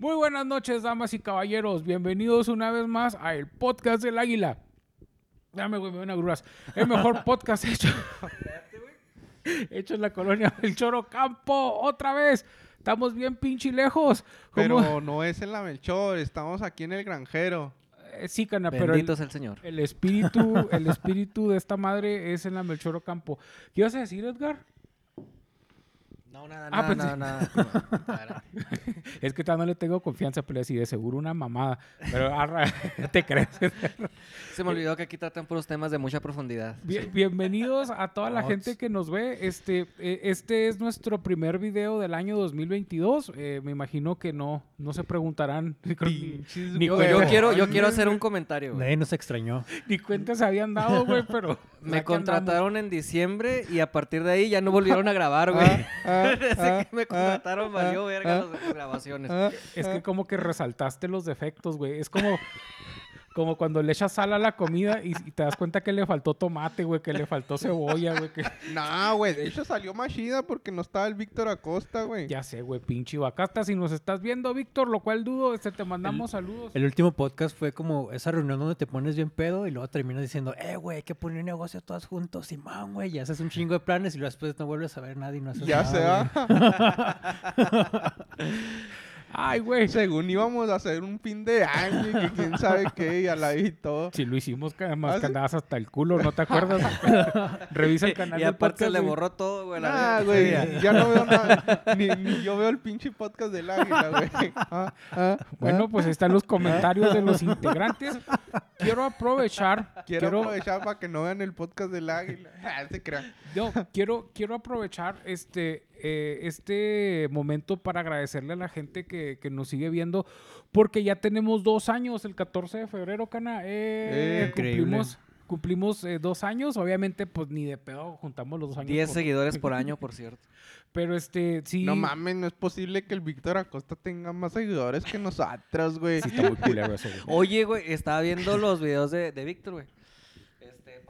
Muy buenas noches, damas y caballeros. Bienvenidos una vez más a el podcast del Águila. Dame, güey, me ven agruras. El mejor podcast hecho. hecho en la colonia del Choro Campo. Otra vez. Estamos bien pinche lejos. ¿Cómo? Pero no es en la Melchor, estamos aquí en el granjero. Eh, sí, cana, pero el, Bendito sea el Señor. el espíritu, el espíritu de esta madre es en la Melchoro Campo. ¿Qué ibas a decir, Edgar? No, nada, Ah, nada, pensé- nada, nada. Es que todavía no le tengo confianza, pero sí, de seguro una mamada. Pero arra, te crees. Se me olvidó que aquí tratan puros temas de mucha profundidad. Bien- bienvenidos a toda la gente que nos ve. Este, eh, este es nuestro primer video del año 2022. Eh, me imagino que no, no se preguntarán. Ni Yo, quiero, yo quiero hacer un comentario. güey. Nadie nos extrañó. Ni cuenta se habían dado, güey, pero. Me andamos. contrataron en diciembre y a partir de ahí ya no volvieron a grabar, güey. Ah, ah, Desde ah, que me ah, contrataron valió ah, verga ah, las grabaciones. ah, Es ah. que como que resaltaste los defectos, güey. Es como. Como cuando le echas sal a la comida y, y te das cuenta que le faltó tomate, güey, que le faltó cebolla, güey. Que... No, güey, de hecho salió más chida porque no estaba el Víctor Acosta, güey. Ya sé, güey, pinche vacasta. Si nos estás viendo, Víctor, lo cual dudo, este, te mandamos saludos. El último podcast fue como esa reunión donde te pones bien pedo y luego terminas diciendo, eh, güey, hay que poner un negocio todos juntos, Simón, güey, y haces un chingo de planes y luego después no vuelves a ver a nadie y no haces Ya nada, sea, güey. Ay, güey. según íbamos a hacer un fin de año y que quién sabe qué, y a la y todo. Si lo hicimos, que además ¿Ah, que sí? andabas hasta el culo, ¿no te acuerdas? Revisa el canal Y aparte podcast, le borró todo, güey. verga. güey, ya no veo nada. Ni, ni yo veo el pinche podcast del águila, güey. Ah, ah, Bueno, ah. pues ahí están los comentarios de los integrantes. Quiero aprovechar, quiero, quiero, aprovechar para que no vean el podcast del águila. Ah, se crean. no, quiero, quiero aprovechar este, eh, este momento para agradecerle a la gente que, que nos sigue viendo, porque ya tenemos dos años, el 14 de febrero, Cana. eh, Eh, increíble. cumplimos cumplimos eh, dos años, obviamente, pues ni de pedo juntamos los dos años. 10 por- seguidores por año, por cierto. Pero este, sí. No mames, no es posible que el Víctor Acosta tenga más seguidores que nosotros, güey. Sí, está muy culero eso, güey. Oye, güey, estaba viendo los videos de, de Víctor, güey.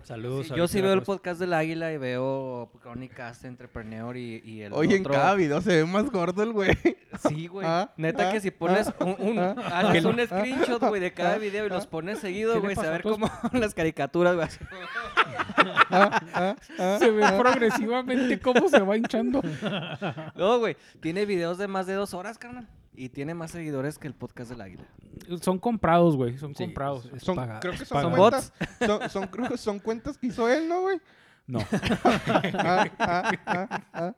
Saludos. sí, yo sí veo el podcast del Águila y veo Crónicas de Entrepreneur y, y el Oye, en otro. cada video se ve más gordo el güey. Sí, güey. Ah, Neta ah, que si pones ah, un, un, ah, haces un screenshot, güey, de cada video y los pones ¿Qué seguido, güey, ver todos? como las caricaturas, güey. Ah, ah, ah, Se ve progresivamente cómo se va hinchando. No, güey, tiene videos de más de dos horas, carnal. Y tiene más seguidores que el podcast del Águila. Son comprados, güey. Son Sí, comprados. es Son, paga- creo que son paga. cuentas. Son, son, creo que son cuentas que hizo él, ¿no, güey? No. Ah, ah,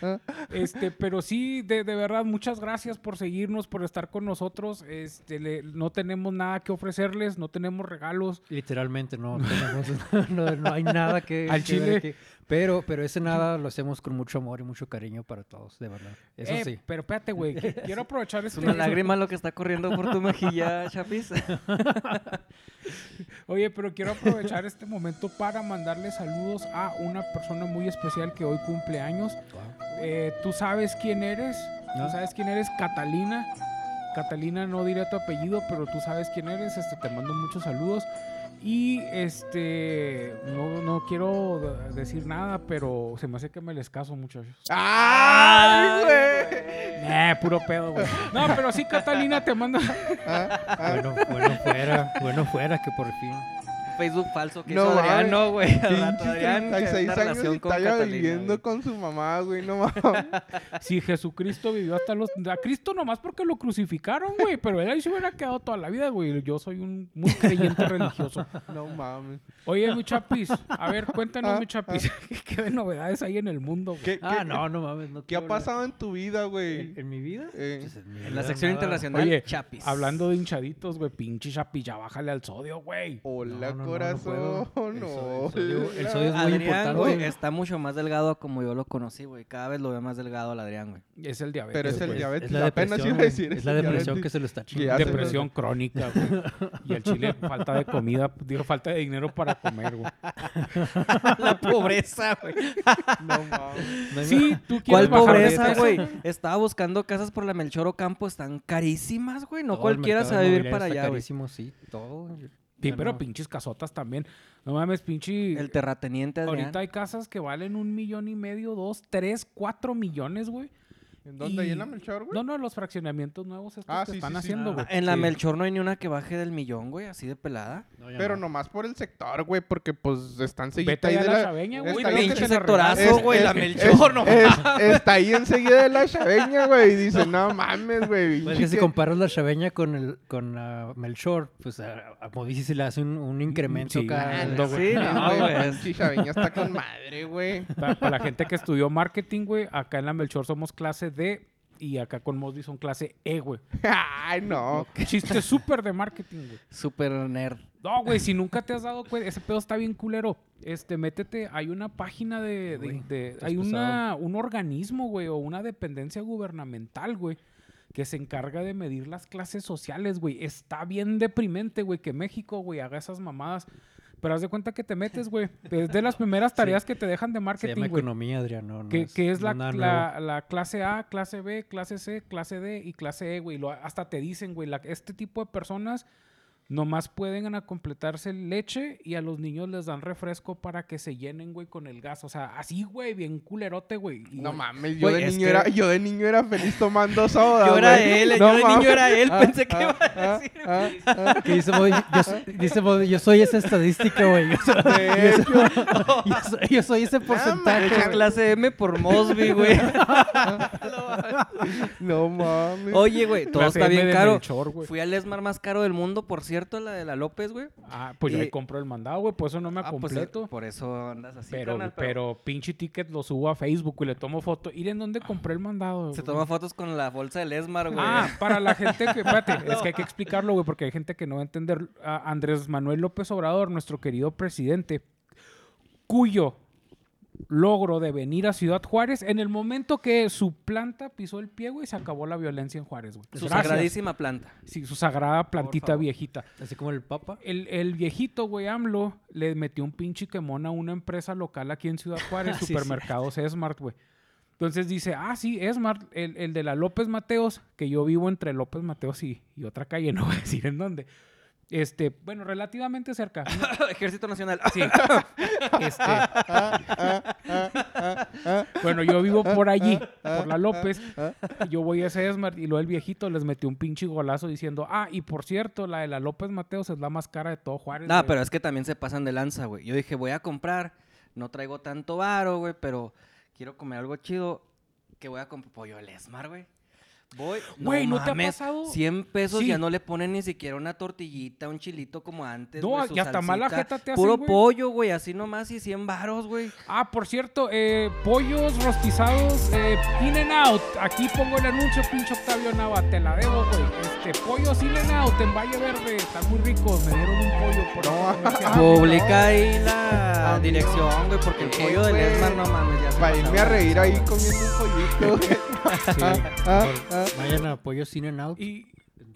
ah. Este, pero sí, de, de verdad, muchas gracias por seguirnos, por estar con nosotros. Este, le- no tenemos nada que ofrecerles, no tenemos regalos. Literalmente no tenemos, no, no hay nada que, Al que chile. ver aquí. Pero, pero ese nada lo hacemos con mucho amor y mucho cariño para todos, de verdad. Eso Eh, sí. Pero espérate, güey. Quiero aprovechar Es este. una lágrima lo que está corriendo por tu mejilla, Chapis. Oye, pero quiero aprovechar este momento para mandarle saludos a una persona muy especial que hoy cumple años. Eh, Tú sabes quién eres. Tú ¿No? sabes quién eres, Catalina. Catalina, no diré tu apellido, pero tú sabes quién eres. Este, te mando muchos saludos. Y este, no, no quiero de- decir nada, pero se me hace que me les caso, muchachos. ¡Ay, güey! Eh, puro pedo, güey. No, pero sí, Catalina, te mando. Ah, ah. Bueno, bueno fuera, bueno fuera que por fin. Facebook falso que No hizo Adrián, no, güey. Adrián, que 36 una años y relación con Catalina. viviendo con su mamá, güey, no mames. Si Jesucristo vivió hasta los. A Cristo nomás porque lo crucificaron, güey. Pero él ahí se hubiera quedado toda la vida, güey. Yo soy un muy creyente religioso. No mames. Oye, mi chapis. A ver, cuéntanos, Ah, mi chapis. ¿Qué de novedades hay en el mundo, güey? ¿Qué, Ah, qué- no, no mames. No ¿Qué ha pasado en tu vida, güey? ¿En, en mi vida? Eh, Pues en mi En la sección nada. internacional, Oye, Chapis. Hablando de hinchaditos, güey. Pinche chapis, ya bájale al sodio, güey. Hola, No, no, no, no corazón. No, El so- el sodio- el es muy Adrián, importante. güey, está mucho más delgado como yo lo conocí, güey. Cada vez lo veo más delgado al Adrián, güey. Es el diabetes. Pero es el diabetes. Es la Apenas depresión, iba a güey. decir. Es la el depresión que se lo está chingando. Depresión crónica, güey. Y al chile, falta de comida. Digo, falta de dinero para comer, güey. La pobreza, güey. No mames. Sí, tú ¿Cuál quieres bajar de pobreza, güey? Estaba buscando casas por la Melchor Ocampo, están carísimas, güey. No Todo el cualquiera sabe vivir para allá, güey. carísimo, sí, todo. Sí, pero no. pinches casotas también. No mames, pinche. El terrateniente Adrián. Ahorita hay casas que valen un millón y medio, dos, tres, cuatro millones, güey. ¿En dónde? ¿Ahí en la Melchor, güey? No, no, los fraccionamientos nuevos estos Ah, que sí, están sí, sí. haciendo, güey. En la Sí. Melchor no hay ni una que baje del millón, güey, así de pelada. No, Pero no. nomás por el sector, güey, porque pues están Vete seguidos ahí de la la... chaveña, güey. Pinche sectorazo, güey, la es- Melchor, no es- Está ahí enseguida de la chaveña, güey, y dice, no mames, güey. Pues que si comparas la chaveña con el con la Melchor, pues a, a Modici se le hace un, un incremento Sí, no, Sí, no, güey. pinche chaveña está con madre, güey. Pa- Para la gente que estudió marketing, güey, acá en la Melchor somos clase D y acá con Mosby son clase E, güey. Ay, no. Chiste súper de marketing, güey. Super nerd. No, güey, si nunca te has dado cuenta, ese pedo está bien culero. Este, métete, hay una página de, de- hay una, un organismo, güey, o una dependencia gubernamental, güey, que se encarga de medir las clases sociales, güey. Está bien deprimente, güey, que México, güey, haga esas mamadas. Pero haz de cuenta que te metes, güey. Es de las primeras tareas que te dejan de Se marketing, llama güey. economía, Adrián. No, no Que, que es la, la, la clase A, clase B, clase C, clase D y clase E, güey. Hasta te dicen, güey, este tipo de personas nomás pueden a completarse leche y a los niños les dan refresco para que se llenen, güey, con el gas. O sea, así, güey, bien culerote, güey. Y, No mames, yo Güey, de niño que- era, yo de niño era feliz tomando soda. Yo era güey. él, No yo de niño mames. era él, Ah, pensé que ah, iba a ah, decir. ah, ah. Que dice yo, soy- dice yo soy esa estadística, güey. Yo, soy- De hecho, yo soy, yo soy ese porcentaje. Güey. clase M por Mosby, güey. no mames. Oye, güey, todo clase está bien caro. Fui al Esmar más caro del mundo, por cierto, la de la López, güey. Ah, pues ya y- ahí compro el mandado, güey. Por eso no me Ah, pues, completo. por eso andas así, pero, carnal, pero, pinche ticket lo subo a Facebook y le tomo foto. Ir en dónde compré el mandado. Se toma fotos con la bolsa del Esmar, güey. Ah, para la gente que, espérate, es que hay que explicarlo, güey, porque hay gente que no va a entender. A Andrés Manuel López Obrador, nuestro querido presidente, cuyo logro de venir a Ciudad Juárez, en el momento que su planta pisó el pie, güey, se acabó la violencia en Juárez, güey. Su Gracias. sagradísima planta. Sí, su sagrada plantita viejita. Así como el Papa. El, el viejito, güey, AMLO, le metió un pinche quemón a una empresa local aquí en Ciudad Juárez, Sí, sí. supermercados Smart, güey. Entonces dice, ah, sí, Smart, el, el de la López Mateos, que yo vivo entre López Mateos y, y otra calle, no voy a decir en dónde. Este, bueno, relativamente cerca. Ejército Nacional. Sí. Este, bueno, yo vivo por allí, por la López. Yo voy a ese Smart y luego el viejito les metió un pinche golazo diciendo, ah, y por cierto, la de la López Mateos es la más cara de todo Juárez. No, güey". pero es que también se pasan de lanza, güey. Yo dije, voy a comprar, no traigo tanto varo, güey, pero quiero comer algo chido. Que voy a comprar pollo al Esmar, güey. Voy, Güey, ¿no te ha pasado? 100 pesos Sí. ya no le ponen ni siquiera una tortillita, un chilito como antes. No, su y hasta mala salsita. jeta te hacen, Puro pollo, güey, así nomás y 100 varos, güey. Ah, por cierto, eh, pollos rostizados, eh, In and Out. Aquí pongo el anuncio, pinche Octavio Nava, te la debo, güey. Este, pollos In and Out en Valle Verde, están muy ricos. Me dieron un pollo por No. Publica ahí la dirección, güey, porque el eh, pollo del güey, Esmar, no mames, ya se Para irme a reír ahí comiendo un pollito. güey. Sí. Ah, ah. Vayan a apoyo Cine Out. Y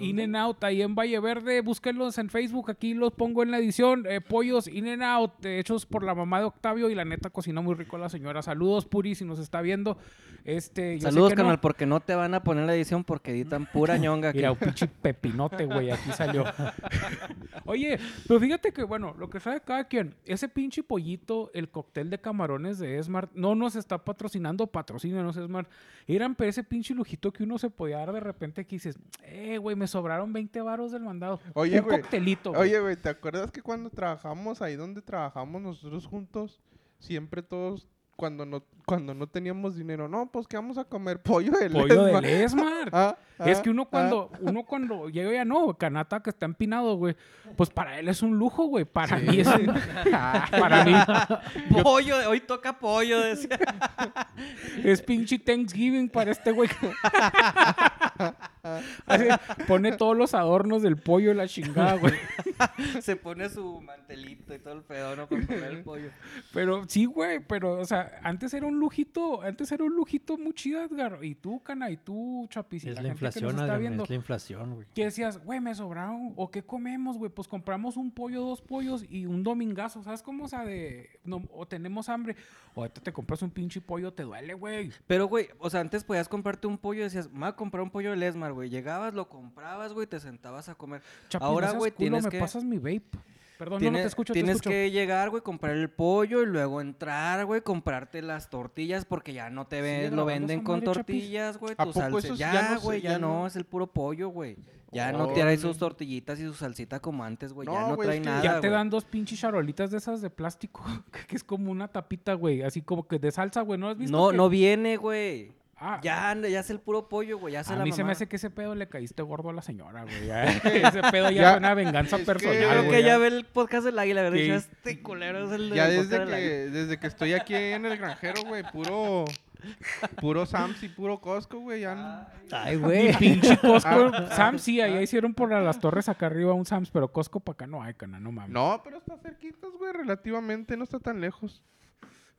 In and Out ahí en Valle Verde, búsquenlos en Facebook, aquí los pongo en la edición. eh, pollos In and Out, hechos por la mamá de Octavio y la neta cocina muy rico la señora. Saludos, Puri, si nos está viendo. Este, yo sé Saludos, no. canal, porque no te van a poner la edición porque editan pura ñonga. Mira, un pinche pepinote, güey, aquí salió. Oye, pero fíjate que, bueno, lo que sabe cada quien, ese pinche pollito, el cóctel de camarones de Smart, no nos está patrocinando, patrocínenos Smart. Eran pero ese pinche lujito que uno se podía dar de repente que dices, eh, güey, me sobraron 20 varos del mandado. Oye, un coctelito. Oye, güey, ¿te acuerdas que cuando trabajamos ahí donde trabajamos nosotros juntos, siempre todos, cuando no, cuando no teníamos dinero, no, pues que vamos a comer pollo de pollo Lesma. del Smart. Ah, Es ah, que uno ah. cuando, uno cuando llega ya no, Canata que está empinado, güey, pues para él es un lujo, güey. Para mí es un- para mí Pollo, hoy toca pollo, decía. Es pinche Thanksgiving para este güey. Así, pone todos los adornos del pollo y la chingada, güey. Se pone su mantelito y todo el pedo, ¿no? Para comer el pollo. Pero sí, güey, pero, o sea, antes era un lujito, antes era un lujito muy chido, Edgar. Y tú, Cana, y tú, Chapis, y Es la, la gente que nos inflación, está viendo. es la inflación, güey. Que decías, güey, me sobraron, o qué comemos, güey, pues compramos un pollo, dos pollos y un domingazo, ¿sabes cómo? O sea, de, no, o tenemos hambre, o ahorita te compras un pinche pollo, te duele, güey. Pero, güey, o sea, antes podías comprarte un pollo y decías, me voy a comprar un pollo del Güey. Llegabas, lo comprabas, güey, te sentabas a comer. Ahora, güey, culo, tienes me que... pasas mi vape. Perdón, no, no Tienes, te escucho, te tienes escucho. que llegar, güey, comprar el pollo y luego entrar, güey, comprarte las tortillas porque ya no te ¿Sigue ven, lo venden con madre, tortillas, güey, ¿A tu poco salsa. eso Ya, ya no se- güey, ya, no, no? es el puro pollo, güey. Ya no trae sus tortillitas y su salsita como antes, güey. ya No, trae es que nada, Ya te dan dos pinches charolitas de esas de plástico, que es como una tapita, güey, así como que de salsa, güey, ¿no has visto? No, que- no viene, güey. Ah, Ya, ya es el puro pollo, güey. Ya se a la mí se me hace que ese pedo le caíste gordo a la señora, güey. ya. ese pedo ya, Ya, fue una venganza es que- personal, Creo que ya ve el podcast del águila, ¿verdad? Ya este culero es el Ya del desde del que, desde que estoy aquí en el granjero, güey, puro, puro Sams y puro Costco, güey, ya no- Ay, güey. Pinche Costco. Ah. Sam's sí, ahí hicieron por las torres acá arriba un Sam's, pero Costco para acá no hay, cana, no mames. No, pero está cerquitas, güey, relativamente, no está tan lejos.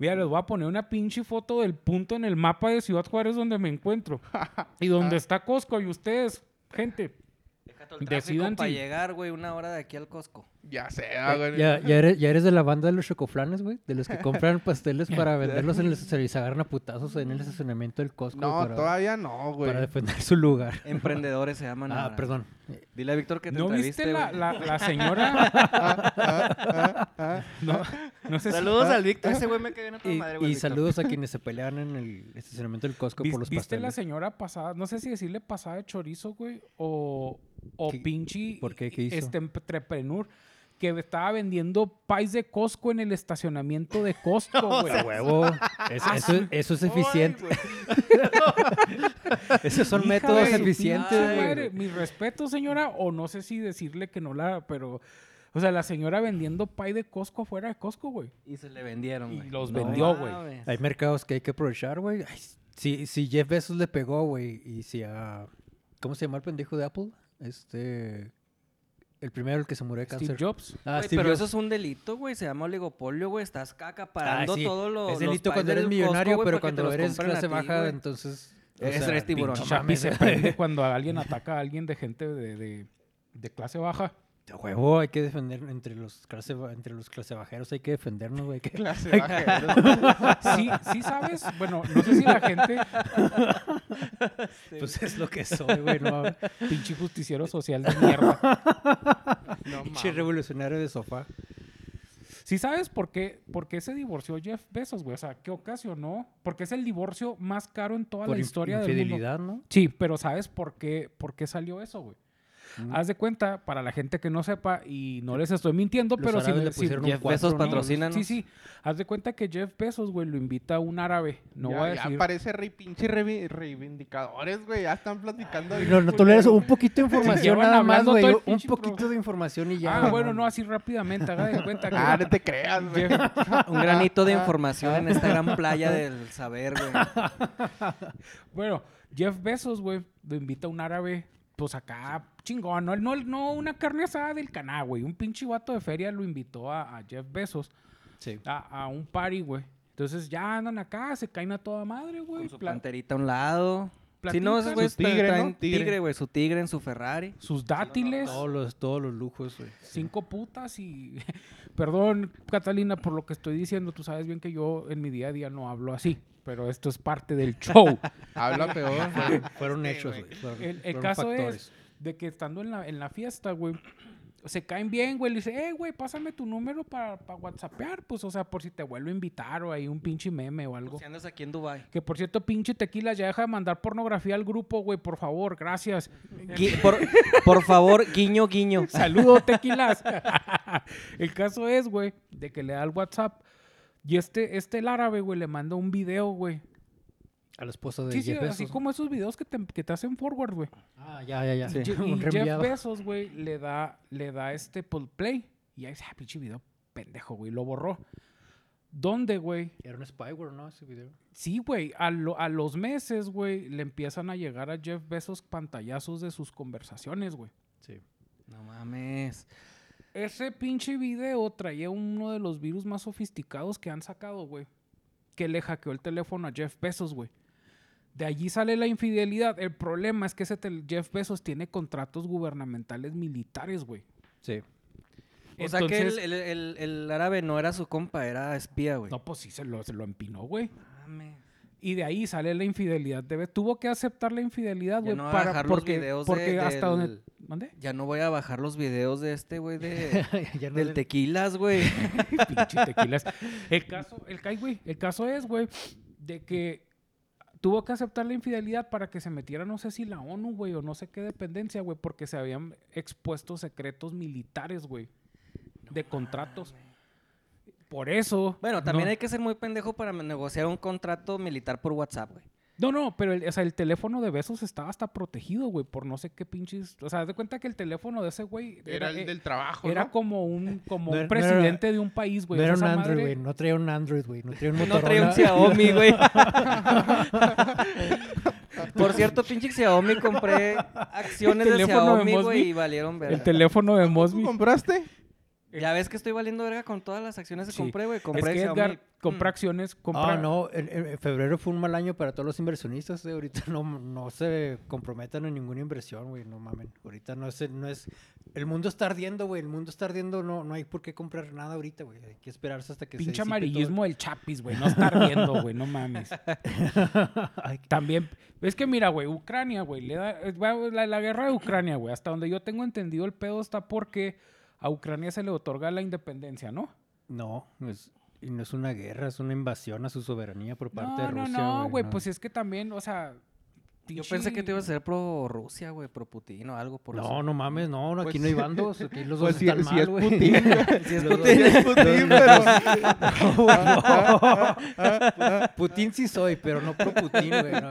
Mira, les voy a poner una pinche foto del punto en el mapa de Ciudad Juárez donde me encuentro. y donde está Costco. Y ustedes, gente, todo el Decidan tráfico para si- llegar, güey, una hora de aquí al Costco. Ya sea, güey. ¿Ya, ya, eres, ya eres de la banda de los chocoflanes, güey. De los que compran pasteles para venderlos en el se les agarran a putazos en el estacionamiento del Costco. No, para, todavía no, güey. para defender su lugar. Emprendedores se llaman Ah, ahora. perdón. Dile a Víctor que te ¿no entreviste, viste la, güey. la, la señora? Ah, ah, no, no sé si- Saludos al Víctor. Ese güey me cae en otra Y, madre, y güey. Víctor. saludos a quienes se pelean en el estacionamiento del Costco ¿Vis- por los ¿Viste la pasteles. señora pasada? No sé si decirle pasada de chorizo, güey, o, o ¿Qué- pinche por qué? ¿Qué hizo? este entrepreneur que estaba vendiendo pies de Costco en el estacionamiento de Costco, güey. Huevo. Es- eso, es eficiente. Esos son Hija métodos de eficientes, güey. Mi respeto, señora, o no sé si decirle que no la, pero, o sea, la señora vendiendo pie de Costco fuera de Costco, güey. Y se le vendieron, Y los No vendió, güey. Hay mercados que hay que aprovechar, güey. Si, si Jeff Bezos le pegó, güey, y si a... ¿Cómo se llama el pendejo de Apple? Este... El primero, el que se murió de Steve cáncer. Jobs. Ah, Güey, Steve pero Jobs. eso es un delito, güey. Se llama oligopolio, güey. Estás acaparando Ah, sí. todo lo Es delito cuando eres millonario, pero cuando eres clase baja, entonces... o Ese sea, eres tiburón. Chapi se prende cuando alguien ataca a alguien de gente de, de- de clase baja. A huevo, hay que defender entre los clase, entre los clase bajeros, hay que defendernos, güey. que- Clase bajero. Sí, sí sabes. Bueno, no sé si la gente, Pues es lo que soy, güey. No, pinche justiciero social de mierda. No pinche revolucionario de sofá. Sí sabes por qué, por qué se divorció Jeff Bezos, güey. O sea, ¿qué ocasionó? Porque es el divorcio más caro en toda Por la historia del mundo. ¿no? Sí, pero ¿sabes por qué, por qué salió eso, güey? Mm. Haz de cuenta, para la gente que no sepa, y no les estoy mintiendo, Los pero si, le si- Jeff Bezos ¿no? patrocina, Sí, sí. Haz de cuenta que Jeff Bezos, güey, lo invita a un árabe. No ya, voy a ya decir. parece rey, pinche revi- reivindicadores, güey. Ya están platicando. bien No, no toleras un poquito de información nada más, güey. Un poquito pro- de información y ya. ah, bueno, ¿no? no, así rápidamente. Haga de cuenta que. Ah, no te creas, güey. Jeff- Un granito de información en esta gran playa del saber, güey. bueno, Jeff Bezos, güey, lo invita a un árabe. Pues acá, chingón, no, no, no una carne asada del caná, güey. Un pinche vato de feria lo invitó a, a Jeff Bezos Sí. a, a un party, güey. Entonces ya andan acá, se caen a toda madre, güey. Con su Pla- planterita a un lado. Si no, esos güeyes su tigre, traen ¿no? Tigre. tigre, güey. Su tigre en su Ferrari. sus dátiles. Todos los, todos los lujos, güey. cinco putas y... Perdón, Catalina, por lo que estoy diciendo. Tú sabes bien que yo en mi día a día no hablo así. Pero esto es parte del show. Habla peor. Fueron, fueron hechos, güey. Fueron- El, el fueron caso factores. es de que estando en la, en la fiesta, güey, se caen bien, güey. Le dice, eh, güey, pásame tu número para, para whatsappear. Pues, o sea, por si te vuelvo a invitar o hay un pinche meme o algo. Si andas aquí en Dubai. Que por cierto, pinche tequila, ya deja de mandar pornografía al grupo, güey, por favor, gracias. por, por favor, guiño, guiño. Saludos, tequilas. el caso es, güey, de que le da el WhatsApp. Y este, este el árabe, güey, le manda un video, güey. A la esposa de Sí, sí, Jeff así Bezos. como esos videos que te, que te hacen forward, güey. Ah, ya, ya, ya. Sí. Un Y Jeff. Bezos, güey, le da, le da este pues, play. Y ahí dice, ah, pinche video pendejo, güey. Lo borró. ¿Dónde, güey? Era un spyware, ¿no? Ese video. Sí, güey. A, lo- a los meses, güey, le empiezan a llegar a Jeff Bezos pantallazos de sus conversaciones, güey. Sí. No mames. Ese pinche video traía uno de los virus más sofisticados que han sacado, güey. Que le hackeó el teléfono a Jeff Bezos, güey. De allí sale la infidelidad. El problema es que ese Jeff Bezos tiene contratos gubernamentales militares, güey. Sí. O sea que el, Entonces- el, el- el árabe no era su compa, era espía, güey. No, pues sí, se lo, se lo empinó, güey. Mames. Y de ahí sale la infidelidad. Debe, tuvo que aceptar la infidelidad, Ya güey. no para, bajar los porque videos de- porque hasta del- donde... Ya no voy a bajar los videos de este, güey, de, no del le- tequilas, güey. Pinche tequilas. El caso, el, güey, el caso es, güey, de que tuvo que aceptar la infidelidad para que se metiera, no sé si la ONU, güey, o no sé qué dependencia, güey, porque se habían expuesto secretos militares, güey, de contratos. Por eso. Bueno, también no, hay que ser muy pendejo para negociar un contrato militar por WhatsApp, güey. No, no, pero el, o sea, el teléfono de besos estaba hasta protegido, güey, por no sé qué pinches. O sea, haz de cuenta que el teléfono de ese güey Era el eh, del trabajo, era ¿no? como un, como No un no era- presidente de un país, güey. No era un Android, güey. No traía un Android, güey. No traía un No Motorola. traía un Xiaomi, güey. Por cierto, pinche Xiaomi, compré acciones de Xiaomi, güey, y valieron El verga. teléfono de ¿Tú Mosby. compraste? Ya ves que estoy valiendo verga con todas las acciones que Sí. compré, güey. Es Compré que Xiaomi. Edgar compra Mm. acciones, compra... Ah, no, en, febrero fue un mal año para todos los inversionistas. eh, Ahorita no, no se comprometan en ninguna inversión, güey. No mamen. Ahorita no es, no es. El mundo está ardiendo, güey. El mundo está ardiendo. No, no hay por qué comprar nada ahorita, güey. Hay que esperarse hasta que se Pinche disipe todo. amarillismo del chapis, güey. No estar viendo, güey. No mames. También, es que mira, güey, Ucrania, güey, eh, la guerra de Ucrania, güey, hasta donde yo tengo entendido el pedo está porque a Ucrania se le otorga la independencia, ¿no? no, no es, y no es una guerra, es una invasión a su soberanía por parte no, de no, Rusia. no, güey, pues es que también, o sea... Yo pensé que te ibas a ser pro Rusia, güey, pro Putin o algo por No, eso. no mames, no, no, aquí Pues- no hay bandos. Aquí los dos Pues si, están si mal, es güey. Putin. Si es Putin. Si es Putin, pero... Putin sí soy, pero no pro Putin, güey. No,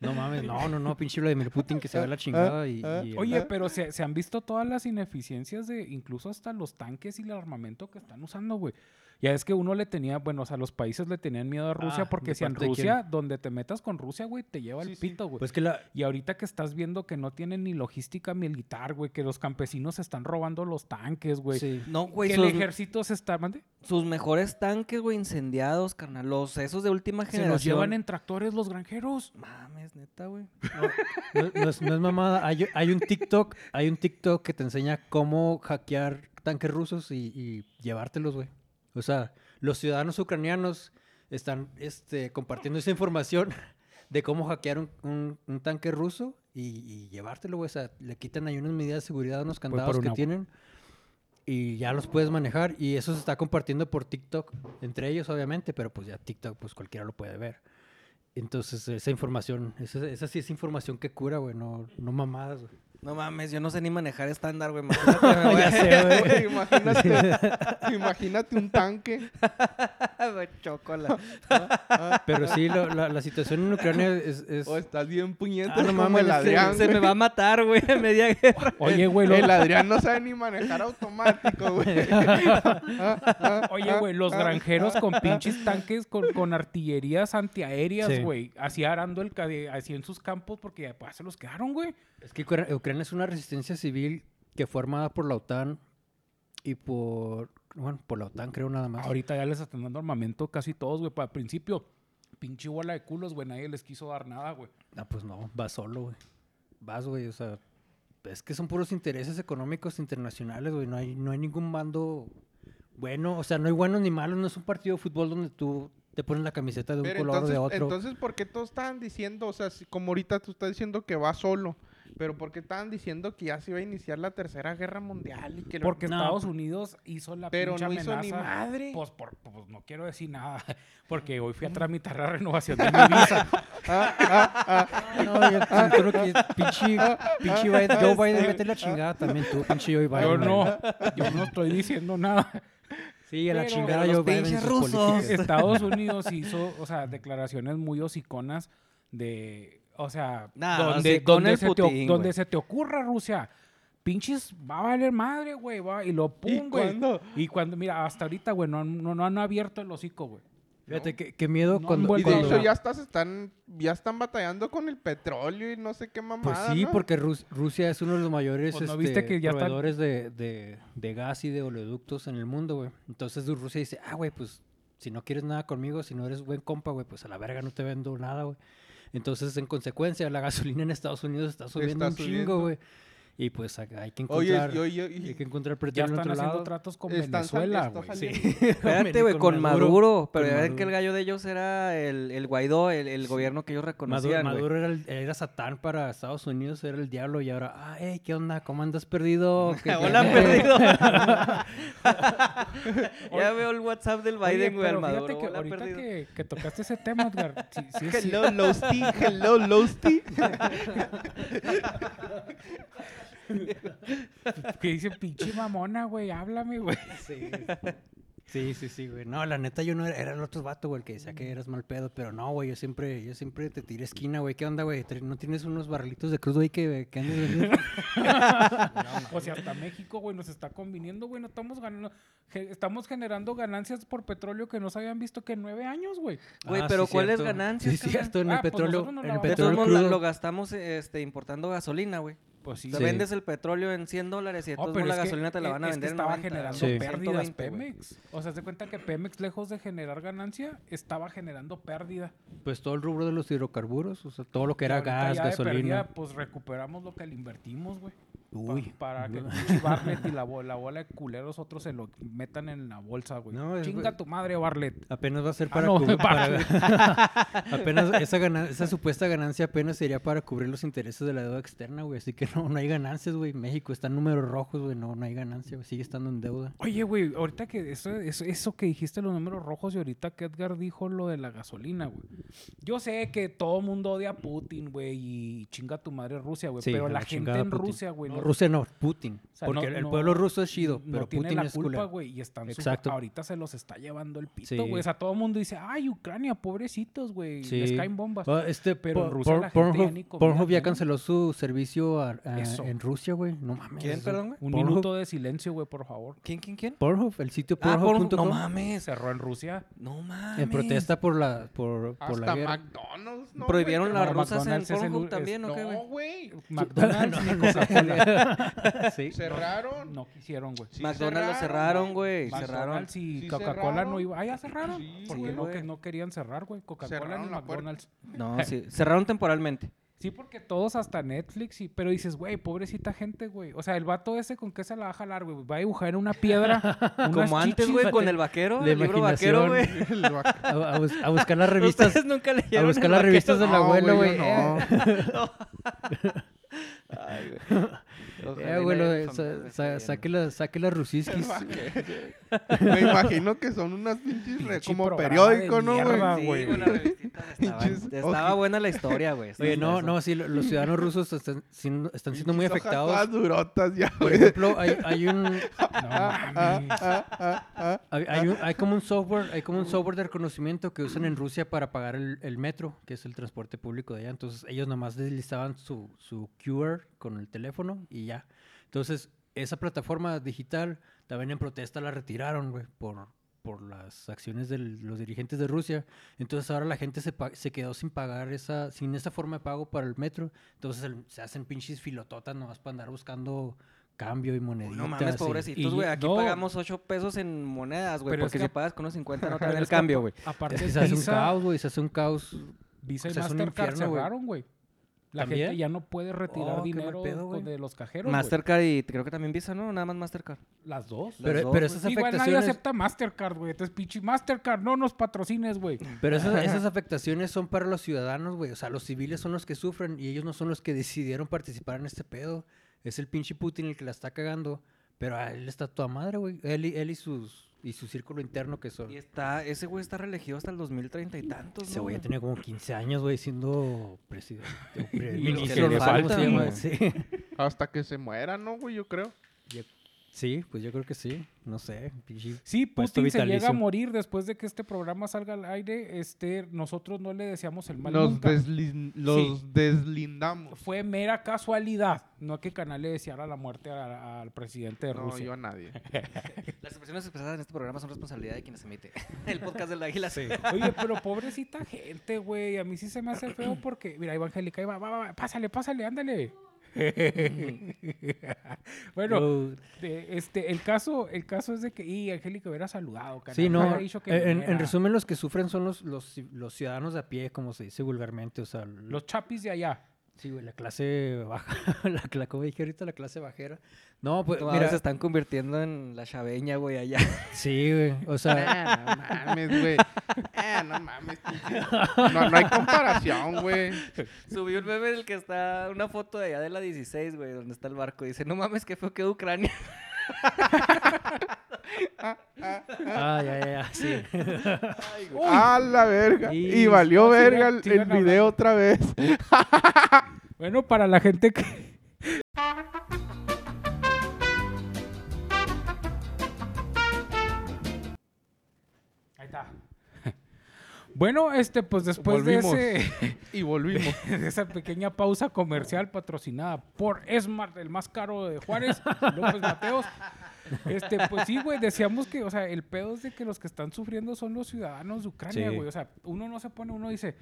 no mames, no, no, no, pinche Vladimir Putin que se ve la chingada y... y- Oye, pero se, se han visto todas las ineficiencias de incluso hasta los tanques y el armamento que están usando, güey. Ya es que uno le tenía, bueno, o sea, los países le tenían miedo a Rusia Ah, porque ¿de si en Rusia, donde te metas con Rusia, güey, te lleva Sí, el pito, güey. Pues que la... Y ahorita que estás viendo que no tienen ni logística militar, güey, que los campesinos se están robando los tanques, güey. Sí. No, güey, que sus, el ejército se está, ¿mande? sus mejores tanques, güey, incendiados, carnal. Los esos de última Se generación. los llevan en tractores los granjeros. Mames, neta, güey. No, no es, no es mamada. Hay, hay un TikTok, hay un TikTok que te enseña cómo hackear tanques rusos y, y llevártelos, güey. O sea, los ciudadanos ucranianos están este, compartiendo esa información de cómo hackear un, un- un tanque ruso y, y llevártelo, güey. O sea, le quitan ahí unas medidas de seguridad, unos candados que tienen y ya los puedes manejar. Y eso se está compartiendo por TikTok, entre ellos, obviamente, pero pues ya TikTok, pues cualquiera lo puede ver. Entonces, esa información, esa, esa sí es información que cura, güey, no, no mamadas, güey. No mames, yo no sé ni manejar estándar, güey. Imagínate, me voy a- ya sé, güey. Güey, imagínate, imagínate un tanque. Chocola. Pero sí, lo- la, la situación en Ucrania es... es- O estás bien puñetas Ah, no como mames, el Adrián, Se me güey. va a matar, güey, a media guerra. Oye, güey, lo- El Adrián no sabe ni manejar automático, güey. Oye, güey, los granjeros con pinches tanques, con, con artillerías antiaéreas, Sí. güey. Así arando el cade- así en sus campos porque ya pues, se los quedaron, güey. Es que Ucra- Ucrania es una resistencia civil que fue armada por la OTAN y por... Bueno, por la OTAN creo nada más. Ahorita ya les están dando armamento casi todos, güey. Para el principio, pinche bola de culos, güey. Nadie les quiso dar nada, güey. Ah, pues no, vas solo, güey. Vas, güey, o sea... Es que son puros intereses económicos internacionales, güey. No hay, no hay ningún bando bueno. O sea, no hay buenos ni malos. No es un partido de fútbol donde tú te pones la camiseta de un Pero color o de otro. entonces, ¿por qué todos estaban diciendo, o sea, si- como ahorita tú estás diciendo que va solo, pero ¿por qué estaban diciendo que ya se iba a iniciar la tercera guerra mundial y que lo- Porque No, Estados Unidos hizo la pero no hizo ni amenaza. madre? Pues, por- pues no quiero decir nada. Porque hoy fui a tramitar la renovación de mi visa. Ah, ah, ah. No, yo creo que pinche, pinche Biden- Joe Biden, vete la chingada también tú, pinche Joe Biden. Yo no, yo no estoy diciendo nada. Sí, a la Pero- chingada Joe Biden rusos. Estados Unidos hizo, o sea, declaraciones muy hociconas de, o sea, Nah, donde, donde, se te, donde se te ocurra Rusia, pinches, va a valer madre, güey, va, y lo ¿Y pum, güey. cuándo? Y cuando, mira, hasta ahorita, güey, no, han- no, no han abierto el hocico, güey. Fíjate, qué, qué miedo No cuando... Y de hecho ya estás, están, ya están batallando con el petróleo y no sé qué Pues mamada, sí, ¿no? porque Rus- Rusia es uno de los mayores Pues, ¿no este, viste que ya están- proveedores de, de- de gas y de oleoductos en el mundo, güey. Entonces Rusia dice, ah, güey, pues si no quieres nada conmigo, si no eres buen compa, güey, pues a la verga no te vendo nada, güey. Entonces, en consecuencia, la gasolina en Estados Unidos está subiendo un subiendo. chingo, güey. Y pues hay que Oye, encontrar, y oye, y- hay que encontrar Ya petróleo en están otro haciendo lado. tratos con Están Venezuela, güey. Sí. Espérate, güey, con Maduro. Pero con ya ven que el Maduro. gallo de ellos era el, el Guaidó, el, el gobierno que ellos Maduro, reconocían, güey. Maduro era, el- era Satán para Estados Unidos, era el diablo y ahora, ah, hey, ¿qué onda? ¿Cómo andas perdido? ¿Qué- Hola, qué- perdido. ya veo el WhatsApp del Oye, Biden, güey, al pero fíjate Maduro. que Hola, ahorita perdido. que, que tocaste ese tema, Edgar, sí, sí Hello, Losty. Hello, Losty. que dice pinche mamona, güey, háblame, güey. Sí. Sí, sí, sí, güey. No, la neta yo no era, era el otro vato, güey, el que decía que eras mal pedo, pero no, güey, yo siempre, yo siempre te tiré esquina, güey. ¿Qué onda, güey? ¿Tre- ¿No tienes unos barrilitos de crudo ahí que, que andes vendiendo? O sea, hasta México, güey, nos está conviniendo, güey, no estamos ganando, estamos generando ganancias por petróleo que no se habían visto que en nueve años, güey. Güey, Ah, pero sí, ¿cuáles ganancias, Sí, cierto, en Ah, el pues petróleo, en el petróleo crudo. lo gastamos este, importando gasolina, güey. Pues sí. O sea, Sí. vendes el petróleo en 100 dólares y de No, modos la que- gasolina te la van a es que vender en estaba 90, generando Sí. pérdidas 120, güey. Pemex. O sea, se cuenta que Pemex, lejos de generar ganancia, estaba generando pérdida. Pues todo el rubro de los hidrocarburos, o sea, todo lo que era gas, ya de gasolina. pérdida, pues recuperamos lo que le invertimos, güey. Pa- Uy. para que no. Bartlett y la, bo- la bola de culeros otros se lo metan en la bolsa, güey. No, es- Chinga tu madre, Bartlett. Apenas va a ser Ah, para, no, cubrir- para- para- apenas esa ganan- esa supuesta ganancia apenas sería para cubrir los intereses de la deuda externa, güey. Así que no, no hay ganancias, güey. México está en números rojos, güey. No, no hay ganancia, güey. Sigue estando en deuda. Oye, güey, ahorita que eso, eso, eso que dijiste los números rojos y ahorita que Edgar dijo lo de la gasolina, güey. Yo sé que todo mundo odia a Putin, güey, y chinga tu madre Rusia, güey. Sí, pero la la gente en Putin. Rusia, güey, No, no, Rusia no, Putin. sea, porque no- el, pueblo ruso es chido, pero tiene Putin la es culpa, güey, y están Exacto. ahorita se los está llevando el pito, Sí. güey. O sea, todo el mundo dice, ay, Ucrania, pobrecitos, güey, les Sí. caen bombas. Ah, este, Pero en Por- Rusia Por- la gente ya Pornhub- ni Pornhub ya canceló su servicio a- a- Eso. en Rusia, güey. No mames. ¿Quién, perdón, güey? Un Pornhub. minuto de silencio, güey, por favor. ¿Quién, quién, quién? Pornhub, el sitio Ah, por- pornhub.com. no mames. Cerró en Rusia. No mames. En protesta por la, por, por la Hasta guerra. McDonald's, ¿no? Prohibieron güey? las No, rusas en McDonald's Pornhub también, ¿o qué, güey? No, güey. McDonald's Coca-Cola. sí. Cerraron. No quisieron, güey. Sí McDonald's lo cerraron, güey. Cerraron. McDonald's y Sí Coca-Cola no iba. Ah, ya cerraron. Sí, porque no, que no querían cerrar, güey. Coca-Cola ni. McDonald's. No, sí. Cerraron temporalmente. Sí, porque todos hasta Netflix, y, pero dices, güey, pobrecita gente, güey. O sea, el vato ese con qué se la va a jalar, güey. Va a dibujar en una piedra. Como antes, chichis, güey, con el vaquero, el libro vaquero, güey. A, a bus- a buscar las revistas. Ustedes nunca leyeron A buscar las vaquero? revistas del No, abuelo, güey, no. Ay, güey. Eh, güey, sa- sa- saque viendo. la- saque las rusiskis. Me imagino que son unas pinches como periódico, ¿no, güey? Sí. Estaba, buena la historia, güey. Oye, no, no, sí, lo- los ciudadanos rusos están siendo, están siendo muy afectados. Todas durotas ya, Por ejemplo, hay, hay un, No hay, hay un- hay como un software, hay como un software de reconocimiento que usan en Rusia para pagar el, el metro, que es el transporte público de allá. Entonces, ellos nomás deslizaban su, su QR con el teléfono y ya. Entonces, esa plataforma digital también en protesta la retiraron, güey, por, por las acciones de los dirigentes de Rusia. Entonces, ahora la gente se, se quedó sin pagar esa, sin esa forma de pago para el metro. Entonces, el- se hacen pinches filototas nomás para andar buscando cambio y moneditas. No mames, pobrecitos, güey. Aquí no. pagamos 8 pesos en monedas, güey. Pero es Porque que si pagas con unos 50 no te dan el cambio, güey. Aparte, Se hace un caos, güey, se hace un caos. Visa y Mastercard infierno, güey. La ¿También? gente ya no puede retirar Oh, dinero pedo, de los cajeros. Mastercard y creo que también Visa, ¿no? Nada más Mastercard. Las dos. Las Pero, dos, pero esas Igual nadie afectaciones, acepta Mastercard, güey. Entonces, pinche Mastercard, no nos patrocines, güey. pero esas, esas afectaciones son para los ciudadanos, güey. O sea, los civiles son los que sufren y ellos no son los que decidieron participar en este pedo. Es el pinche Putin el que la está cagando. Pero a él está toda madre, güey. Él, y- él y sus y su círculo interno que son. Y está, ese güey está reelegido hasta el 2030 y tantos, Ese ¿no, güey ya tenía como 15 años, güey, siendo presidente. o pre- ministro, güey. Sí. Hasta que se muera, ¿no, güey? Yo creo. Sí, pues yo creo que sí. No sé. Sí, Puesto Putin se llega a morir después de que este programa salga al aire. Este, nosotros no le deseamos el mal nunca. deslin- los deslindamos. Fue mera casualidad. No que Canal le deseara la muerte a- al presidente de No, Rusia. yo a nadie. Las expresiones expresadas en este programa son responsabilidad de quienes emite. El podcast del Águila. Sí. Oye, pero pobrecita gente, güey. A mí sí se me hace feo porque, mira, Evangélica, ahí va, va, va, pásale, pásale, ándale. bueno, Yo- este, el caso, el caso es de que, y Angélica hubiera saludado, carnal. Sí, no. Dicho que En, resumen, los que sufren son los, los, los ciudadanos de a pie, como se dice vulgarmente. O sea, los chapis de allá. Sí, güey, la clase baja. la, la, como dije ahorita, la clase bajera. No, pues, Todas mira. se están convirtiendo en la chaveña, güey, allá. Sí, güey. O sea, Ah, no mames, güey. Ah, no mames. pinche. No, no hay comparación, güey. Subí un meme en el que está una foto de allá de la 16, güey, donde está el barco. Dice, no mames, que fue que Ucrania. ah, ya, ya, ya, sí. A la verga. Y- Y, valió verga el, video otra vez. Bueno, para la gente que... Ahí está. Bueno, este, pues después de, ese, Y volvimos. de esa pequeña pausa comercial patrocinada por Smart, el más caro de Juárez, López Mateos. Este, pues sí, güey, decíamos que, o sea, el pedo es de que los que están sufriendo son los ciudadanos de Ucrania, Sí. güey. O sea, uno no se pone, uno dice,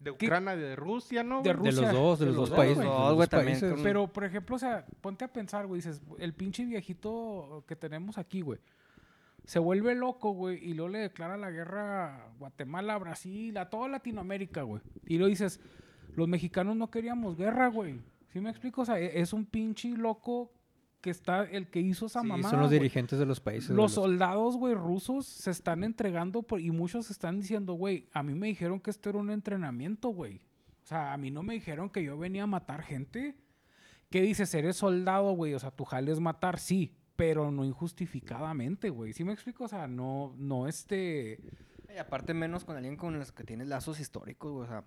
De ¿Qué? Ucrania, de Rusia, ¿no? De güey? De los Rusia, dos, de de los los dos países. de los Dos, güey, también países. Pero, por ejemplo, o sea, ponte a pensar, güey, dices, el pinche viejito que tenemos aquí, güey, se vuelve loco, güey, y luego le declara la guerra a Guatemala, a Brasil, a toda Latinoamérica, güey. Y luego dices, los mexicanos no queríamos guerra, güey. ¿Sí me explico? O sea, e- es un pinche loco que está, el que hizo esa Sí, mamada, son los dirigentes de los países. de Los soldados, güey, rusos se están entregando por- y muchos están diciendo, güey, a mí me dijeron que esto era un entrenamiento, güey. O sea, a mí no me dijeron que yo venía a matar gente. ¿Qué dices? Eres soldado, güey. O sea, tu jale es matar, sí, pero no injustificadamente, güey. ¿Sí me explico? O sea, no, no este... Y aparte menos con alguien con los que tienes lazos históricos, güey. O sea,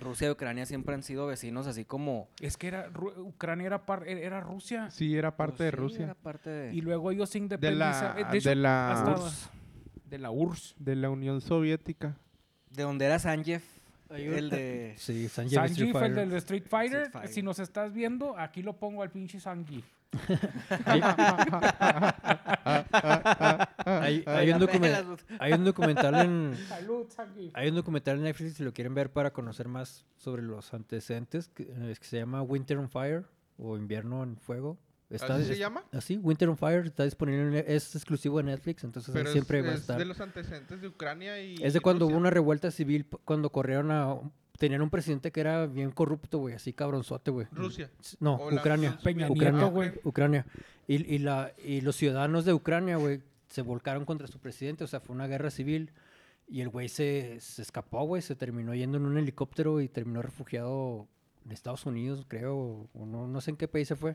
Rusia y Ucrania siempre han sido vecinos así como... Es que era Ru- Ucrania era, par- era Rusia. Sí, era parte Pues de sí, Rusia. Era parte de... Y luego ellos se De independizaron. la, de, hecho, de, la, hasta- URSS, de la URSS. de la Unión Soviética. De donde era Sanjev, el de... Sí, Sanjeev Sanjif, Street el del Street Fighter. Street Fighter. Si nos estás viendo, aquí lo pongo al pinche Sanjif. Hay, hay- hay un documen- hay un documental en... Hay un documental en Netflix si lo quieren ver para conocer más sobre los antecedentes que, eh, que se llama Winter on Fire o Invierno en Fuego. Está- ¿Así se es- llama? Así, Winter on Fire está disponible, en- es exclusivo de Netflix, entonces ahí Pero siempre es, va a es estar. de los antecedentes de Ucrania y Es de cuando hubo una revuelta civil, cuando corrieron a... Tenían un presidente que era bien corrupto, güey, así cabronzote, güey. Rusia. No, Ucrania. Peña. Ucrania, güey. Ucrania. Y, y, la, y los ciudadanos de Ucrania, güey, se volcaron contra su presidente, o sea, fue una guerra civil. Y el güey se, se escapó, güey, se terminó yendo en un helicóptero y terminó refugiado en Estados Unidos, creo, o no, no sé en qué país se fue.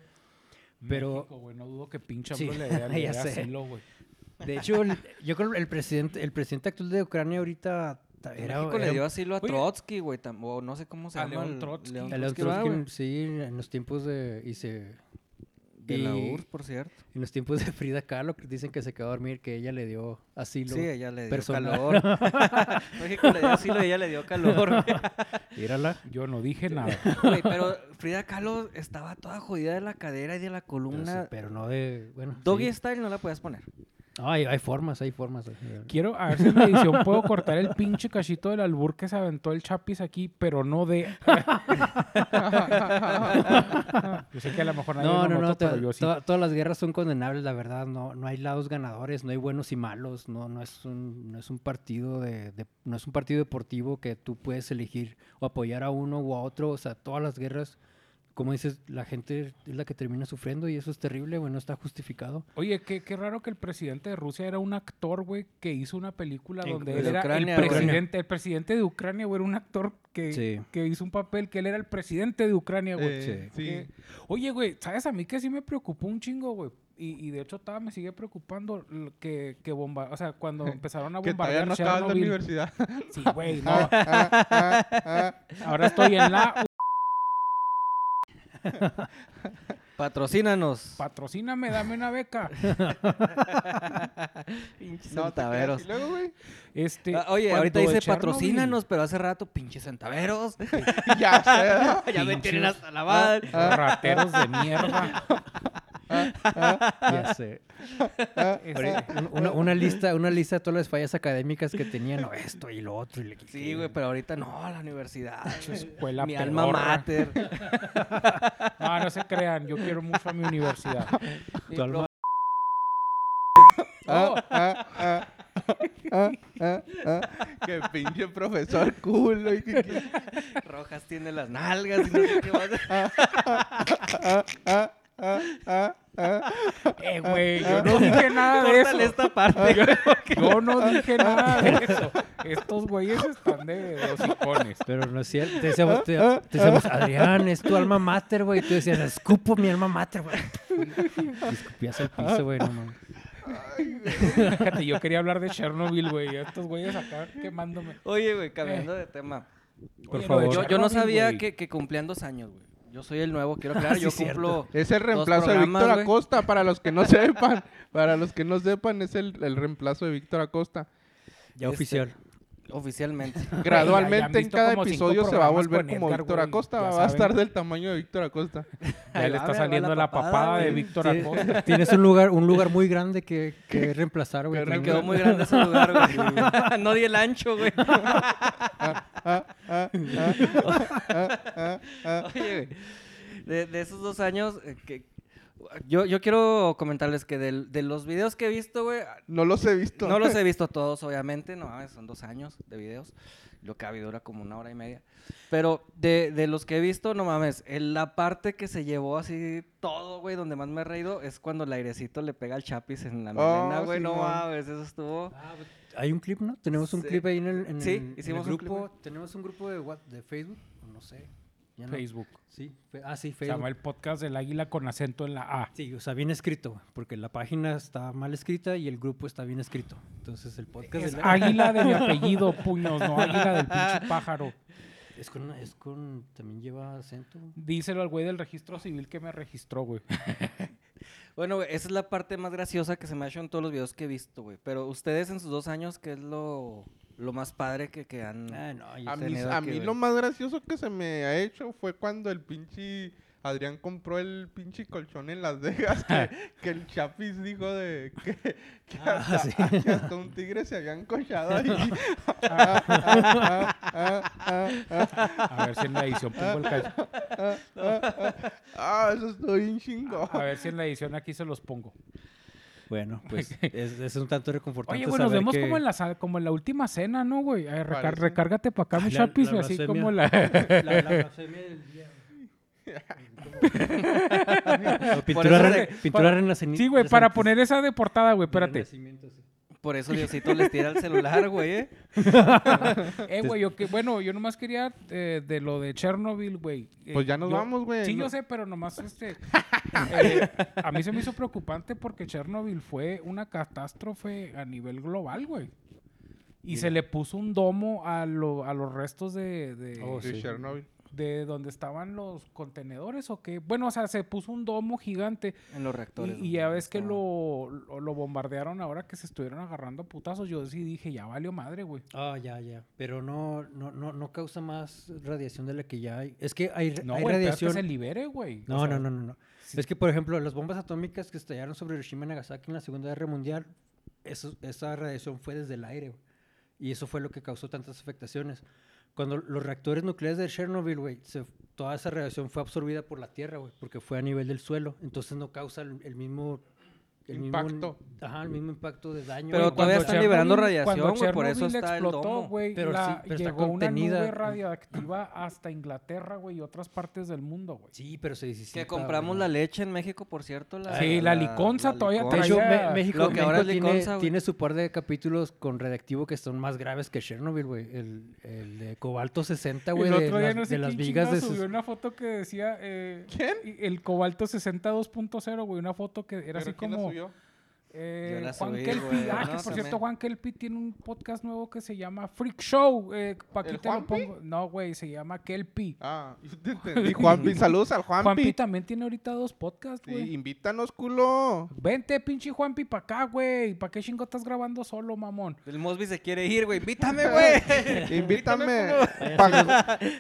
Pero- México, güey, no dudo que pinche Sí, le dé asilo, güey. De hecho, el- yo creo que el presidente, el presidente actual de Ucrania ahorita ta- era, México le era- dio asilo a Oye. Trotsky, güey, o no sé cómo se A llama. León Trotsky. León a León Trotsky, ¿verdad, Trotsky, sí, en los tiempos de... Y se, De la URSS, por cierto. En los tiempos de Frida Kahlo, que dicen que se quedó a dormir, que ella le dio asilo. Sí, ella le dio personal. calor. México le dio asilo y ella le dio calor. Mírala. Yo no dije nada. Güey, pero Frida Kahlo estaba toda jodida de la cadera y de la Pero, sí, columna. pero no de. Bueno. Doggy sí. style no la podías poner. No, hay, hay formas, hay formas. Quiero, a ver si en la edición puedo cortar el pinche cachito del albur que se aventó el Chapis aquí, pero no de... yo sé que a lo mejor nadie No, lo no, no. pero yo sí. to- todas las guerras son condenables, la verdad. No, no hay lados ganadores, no hay buenos y malos. No, no es un, no es un partido de, de- no es un partido deportivo que tú puedes elegir o apoyar a uno o a otro. O sea, todas las guerras, como dices, la gente es la que termina sufriendo y eso es terrible, güey. No está justificado. Oye, qué, qué raro que el presidente de Rusia era un actor, güey, que hizo una película En- donde de él era Ucrania, el presidente, el presidente de Ucrania, güey, era un actor que, Sí. que hizo un papel que él era el presidente de Ucrania, güey. Eh, sí. Que- Oye, güey, ¿sabes? A mí que sí me preocupó un chingo, güey. Y, y de hecho todavía me sigue preocupando que, que bomba... O sea, cuando empezaron a Que todavía bombardear no acabas la Chernobyl. universidad. Sí, güey, no. Ah, ah, ah, ah. Ahora estoy en la... Patrocínanos. Patrocíname, dame una beca. Pinches No, te creas. centaveros. Y luego, güey. Este, Ah, oye, ahorita dice patrocínanos, pero hace rato, pinches centaveros. Ya ya me tienen hasta la madre. Rateros de mierda. Ya sé. Este, Un- Una, una lista, una lista de todas las fallas académicas que tenían, no, esto y lo otro. Y le Sí, güey, pero ahorita no, la universidad. escuela Mi alma mater. No, no se crean, yo quiero mucho a mi universidad. Tu alma- Ah, ah, ah. ah, ah, ah. Que pinche profesor culo. Y que, que- Rojas tiene las nalgas y no sé qué más. Ah, ah, ah, ah, ah. Eh, güey, yo no dije nada de eso. esta parte. Yo no dije nada de eso. Estos güeyes están de, hocicones. Pero no es cierto. Te decíamos, te, te decíamos, Adrián, es tu alma mater, güey. Y tú decías, escupo mi alma mater, güey. Y escupías al piso, güey, no mames. Fíjate, yo quería hablar de Chernobyl, güey. y Estos güeyes acá quemándome. Oye, güey, cambiando de tema. Por Oye, favor. Yo, yo no sabía que, que cumplían dos años, güey. Yo soy el nuevo, quiero aclarar. Sí, yo cierto. cumplo. Es el reemplazo de Víctor. Acosta, para los que no sepan. Para los que no sepan, es el, el reemplazo de Víctor Acosta. Ya Este, oficial. Oficialmente. Gradualmente en cada episodio se va a volver como Edgar, Víctor Acosta. Va a estar del tamaño de Víctor Acosta. Ya le está saliendo la la papada, papada de. Víctor Sí, Acosta. Tienes un lugar, un lugar muy grande que, que reemplazar, güey. Que Me quedó muy grande ese lugar, güey. no di el ancho, güey. Oye, güey. De, de esos dos años, eh, que, yo, yo quiero comentarles que del- de los videos que he visto, güey, No los he visto. no los he visto todos, obviamente, no mames, son dos años de videos. Lo que había dura como una hora y media. Pero de, de los que he visto, no mames, en la parte que se llevó así todo, güey, donde más me he reído, es cuando el airecito le pega al chapis en la Oh, melena, güey, no mames, eso estuvo... Ah, pues, Hay un clip, ¿no? Tenemos un Sí. clip ahí en el, en Sí, el- en el hicimos un clip, grupo. Tenemos un grupo de, what- de Facebook, no sé. ya no. Facebook. Sí, fe- ah, sí, Se llama Facebook. el podcast del águila con acento en la A. Sí, o sea, bien escrito, porque la página está mal escrita y el grupo está bien escrito. Entonces el podcast Es del- águila de mi apellido, puños, no águila del pinche pájaro. es con, es con, también lleva acento. Díselo al güey del registro civil que me registró, güey. Bueno, güey, esa es la parte más graciosa que se me ha hecho en todos los videos que he visto, güey. Pero ustedes en sus dos años, ¿qué es lo, lo más padre que, que han... Ah, no, yo A mí, a aquí, mí lo más gracioso que se me ha hecho fue cuando el pinche Adrián compró el pinche colchón en Las Vegas que, que el Chapis dijo de que, que Ah, hasta, sí. que hasta un tigre se había encochado ahí. Ah, ah, ah, ah, ah, A ver si en la edición pongo el cacho. ah, ah. Ah, eso estoy bien chingón. A ver si en la edición aquí se los pongo. Bueno, pues es, es un tanto reconfortante Oye, güey, nos vemos que- como en la como en la última cena, ¿no, güey? Recar- recárgate para acá, mi Ah, chapis, así como la... la, la del día. Pintura, re- pintura. Sí, güey, para poner esa de portada, güey, espérate. Por eso Diosito les tira el celular, güey, ¿eh? Eh, güey, yo que, bueno, yo nomás quería eh, de lo de Chernobyl, güey. Eh, Pues ya nos yo- vamos, güey. Sí, No- yo sé, pero nomás este. eh, a mí se me hizo preocupante porque Chernobyl fue una catástrofe a nivel global, güey. Y se le puso un domo a, lo- a los restos de, de, Oh, de sí. Chernobyl. De donde estaban los contenedores o qué. Bueno, o sea, se puso un domo gigante. En los reactores. Y, y ya ves que lo, lo, lo bombardearon ahora que se estuvieron agarrando a putazos. Yo sí dije, ya valió madre, güey. Ah, ya, ya. Pero no, no, no, no causa más radiación de la que ya hay. Es que hay, No, es que radiación. se libere, güey. O No, sea, no, no, no, no. sí. Es que, por ejemplo, las bombas atómicas que estallaron sobre Hiroshima y Nagasaki en la Segunda Guerra Mundial, eso, esa radiación fue desde el aire. güey. Y eso fue lo que causó tantas afectaciones. Cuando los reactores nucleares de Chernobyl, toda esa radiación fue absorbida por la Tierra, güey, porque fue a nivel del suelo. Entonces no causa el, el mismo... El Impacto. Mismo, ajá, el mismo impacto de daño. Pero todavía están liberando radiación, güey, por eso está el explotó, domo. güey, Pero la- sí, pero está llegó una nube radiactiva hasta Inglaterra, güey, y otras partes del mundo, güey. Sí, pero se disipa. Que compramos la leche en México, por cierto. La, Sí, la liconza todavía De traía- hecho, Me- México, Lo que ahora México tiene, liconza, tiene su par de capítulos con radiactivo que son más graves que Chernobyl, güey. El, el de cobalto 60, güey, el de, las, no sé de las vigas de subió una foto que decía... eh, ¿Quién? El cobalto 60 2.0, güey, una foto que era ¿Pero así la como... subió? Eh, Juan subí, Kelpi, ah, no, que por cierto, me- Juan Kelpi tiene un podcast nuevo que se llama Freak Show. Eh, pa' ¿El te lo pongo. No, güey, se llama Kelpi. Ah, yo te entendí. Juanpi, saludos al Juanpi Juanpi. también tiene ahorita dos podcasts, Sí, güey. invítanos, culo. Vente, pinche Juanpi, pa' acá, güey. ¿Para qué chingo estás grabando solo, mamón? El Mosby se quiere ir, güey. Invítame, güey. Invítame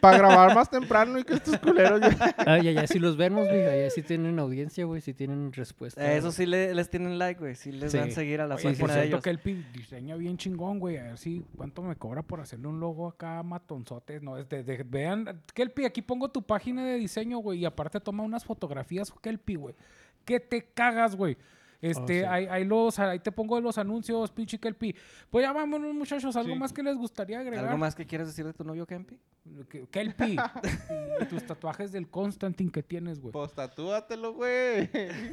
para grabar más temprano y que estos culeros ya... Ah, ya, ya, si los vemos, güey, allá sí tienen audiencia, güey, sí tienen respuesta. Eh, Eso sí le- les tienen like, güey. Sí les Sí. dan seguir a la Oye, página por de cierto, ellos. Kelpi diseña bien chingón, güey. A ver si cuánto me cobra por hacerle un logo acá matonzote. No, es de, de- vean, Kelpi, aquí pongo tu página de diseño, güey. Y aparte toma unas fotografías, Kelpi, güey. Que te cagas, güey. Este, sí. ahí, ahí los, ahí te pongo los anuncios, pinche Kelpi. Pues ya vámonos, muchachos. ¿Algo Sí. más que les gustaría agregar? ¿Algo más que quieras decir de tu novio Kempi? Kelpi. y tus tatuajes del Constantine que tienes, güey. Pues tatúatelo, güey.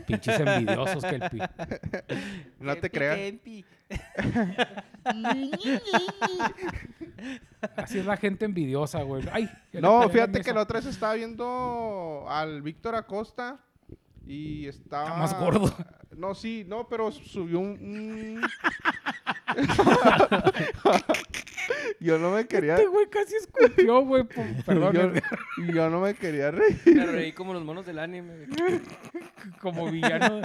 Pinches envidiosos, Kelpi. No te creas. Así es la gente envidiosa, güey. Ay, No, fíjate que la otra vez estaba viendo al Víctor Acosta y estaba... Está más gordo. No, sí, no, pero subió un... un- yo no me quería... Este güey casi escupió, güey. Perdón, yo, yo no me quería reír. Me reí como los monos del anime. como villano.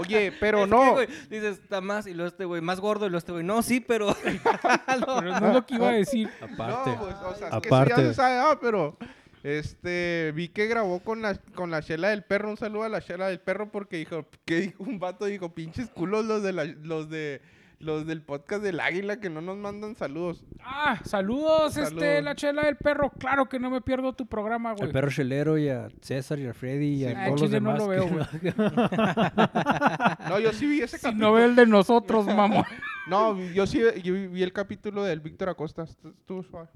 Oye, pero Es que, no. güey, dices, está más, y luego este güey, más gordo, y luego este güey, no, sí, pero... Pero no es lo que iba a decir. Aparte. No, pues, o sea, es que eso ya Aparte. se sabe, ah, pero este vi que grabó con la con la chela del perro, un saludo a la chela del perro porque dijo que dijo un vato dijo, "Pinches culos los de la- los de los del podcast del Águila que no nos mandan saludos." Ah, saludos, este, la chela del perro. Claro que no me pierdo tu programa, güey. Al perro chelero y a César y a Freddy y Sí, a al todos los chile no demás. lo que- veo, No, yo sí vi ese Si capítulo. no ve el de nosotros, mamón. No, yo sí yo vi el capítulo del Víctor Acosta. Estu- Estuvo suave.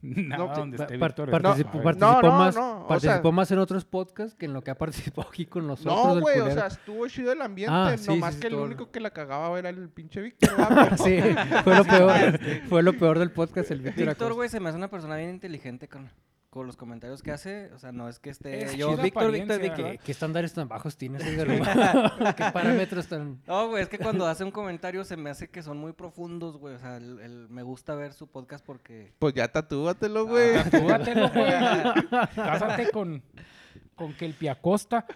Nada, No, donde esté par- Víctor. participó, No, participó no, no, más, no, o participó sea- más en otros podcasts que en lo que ha participado aquí con nosotros. No, güey, o sea, estuvo chido el ambiente, Ah, sí, nomás sí, que el único que la cagaba era el pinche Víctor. ¿verdad? sí, fue lo peor, fue lo peor del podcast, el Víctor Víctor, güey, se me hace una persona bien inteligente con, con los comentarios que hace. O sea, no es que esté Es yo, Víctor, Víctor. ¿Qué, qué estándares tan bajos tienes, Edgar? ¿Qué parámetros tan...? No, güey, es que cuando hace un comentario se me hace que son muy profundos, güey. O sea, el- el- me gusta ver su podcast porque... Pues ya tatúatelo, güey. Ah, Tatúatelo, güey. Cásate con, con Kelpi Acosta.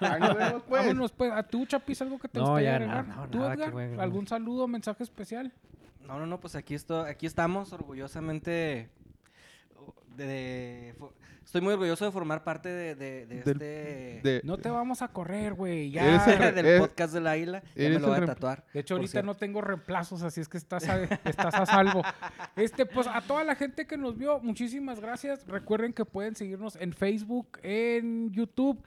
Ahí nos vemos, pues. Vámonos, pues. ¿A tú, Chapis, algo que te No, gustaría agregar? no, no, ¿Tú, nada, qué Edgar? bueno. ¿Algún saludo, mensaje especial? No, no, no, pues aquí, esto, aquí estamos orgullosamente... De, de- fo- estoy muy orgulloso de formar parte de, de- de Del- este... De- No te vamos a correr, güey. Eres Ya. el del eres- podcast de la isla. Ya me lo voy a tatuar. De hecho, ahorita cierto. no tengo reemplazos, así es que estás a, estás a salvo. Este, pues a toda la gente que nos vio, muchísimas gracias. Recuerden que pueden seguirnos en Facebook, en YouTube,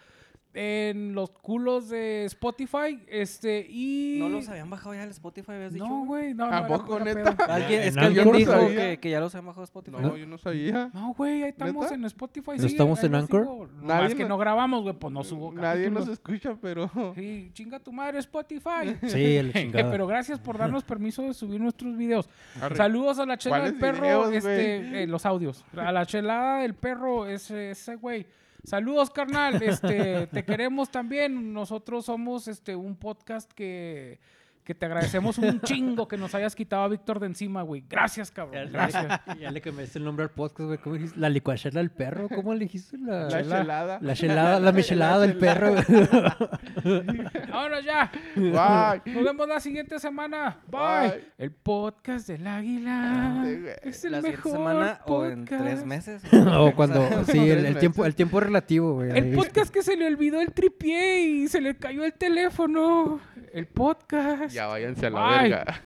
en los culos de Spotify, este, y... ¿No los habían bajado ya el Spotify, habías dicho? No, güey, no, ¿A no. neta? Alguien, En es que alguien dijo que, que ya los habían bajado Spotify. No, yo no sabía. No, güey, ahí estamos ¿Neta? en Spotify. ¿No sí, estamos en Anchor? sigo. Nadie que nos- no grabamos, güey, pues no subo Nadie nos escucha, pero... Sí, chinga tu madre Spotify. Sí, el chingado. Pero gracias por darnos permiso de subir nuestros videos. Arre. Saludos a la chela del ¿Cuáles perro, videos, este, eh, los audios. A la chelada del perro, ese, ese güey. Saludos, carnal. Este, te queremos también. Nosotros somos este un podcast que, que te agradecemos un chingo que nos hayas quitado a Víctor de encima, güey. Gracias, cabrón. ya Gracias. le- ya le cambiaste el nombre al podcast, güey. ¿Cómo dijiste? La licuachela del perro. ¿Cómo le dijiste? La, La la, chelada. la chelada, la michelada del perro. Vámonos ya. Bye. Nos vemos la siguiente semana. Bye. Bye. El podcast del águila. Sí. Es el ¿La mejor semana o en tres podcast. meses? o cuando... Sí, el, tiempo, el tiempo es relativo, güey. El podcast que se le olvidó el tripié y se le cayó el teléfono. El podcast. Ya váyanse a la verga.